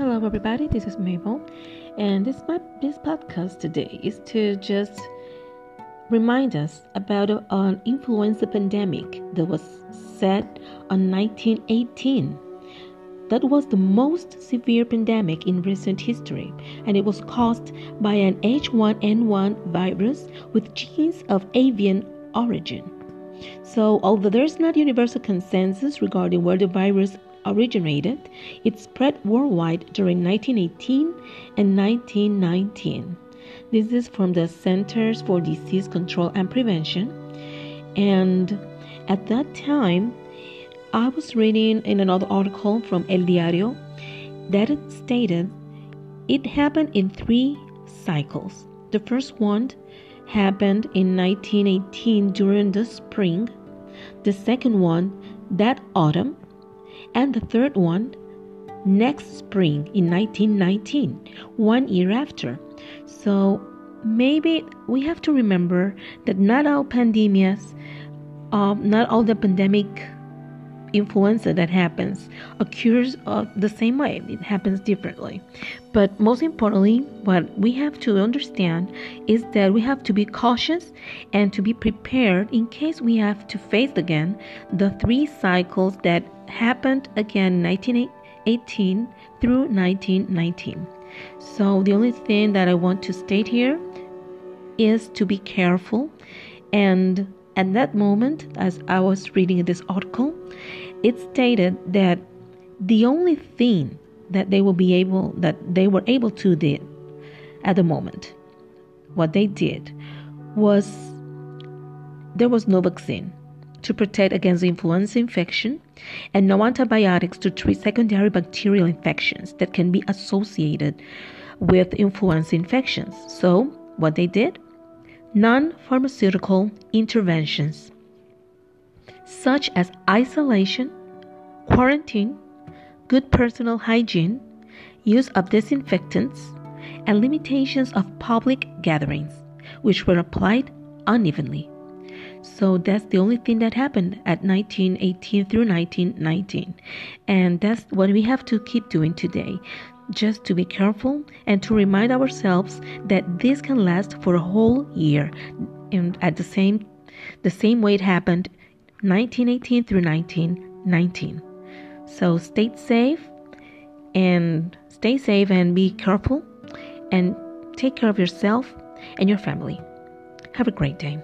Hello, everybody. This is Mabel, and this my, this podcast today is to just remind us about an influenza pandemic that was set on 1918. That was the most severe pandemic in recent history, and it was caused by an H1N1 virus with genes of avian origin. So, although there's not universal consensus regarding where the virus originated, it spread worldwide during 1918 and 1919. This is from the Centers for Disease Control and Prevention. And at that time, I was reading in another article from El Diario that it stated it happened in three cycles. The first one happened in 1918 during the spring, the second one that autumn, and the third one next spring in 1919, one year after. So maybe we have to remember that not all pandemics, um, not all the pandemic influenza that happens occurs uh, the same way. It happens differently. But most importantly, what we have to understand is that we have to be cautious and to be prepared in case we have to face again the three cycles that happened again 1918 through 1919. So the only thing that I want to state here is to be careful and at that moment, as I was reading this article, it stated that the only thing that they will be able that they were able to do at the moment, what they did was there was no vaccine to protect against influenza infection and no antibiotics to treat secondary bacterial infections that can be associated with influenza infections. So, what they did? Non pharmaceutical interventions, such as isolation, quarantine, good personal hygiene, use of disinfectants, and limitations of public gatherings, which were applied unevenly. So that's the only thing that happened at 1918 through 1919. And that's what we have to keep doing today just to be careful and to remind ourselves that this can last for a whole year. And at the same the same way it happened 1918 through 1919 so stay safe and stay safe and be careful and take care of yourself and your family. Have a great day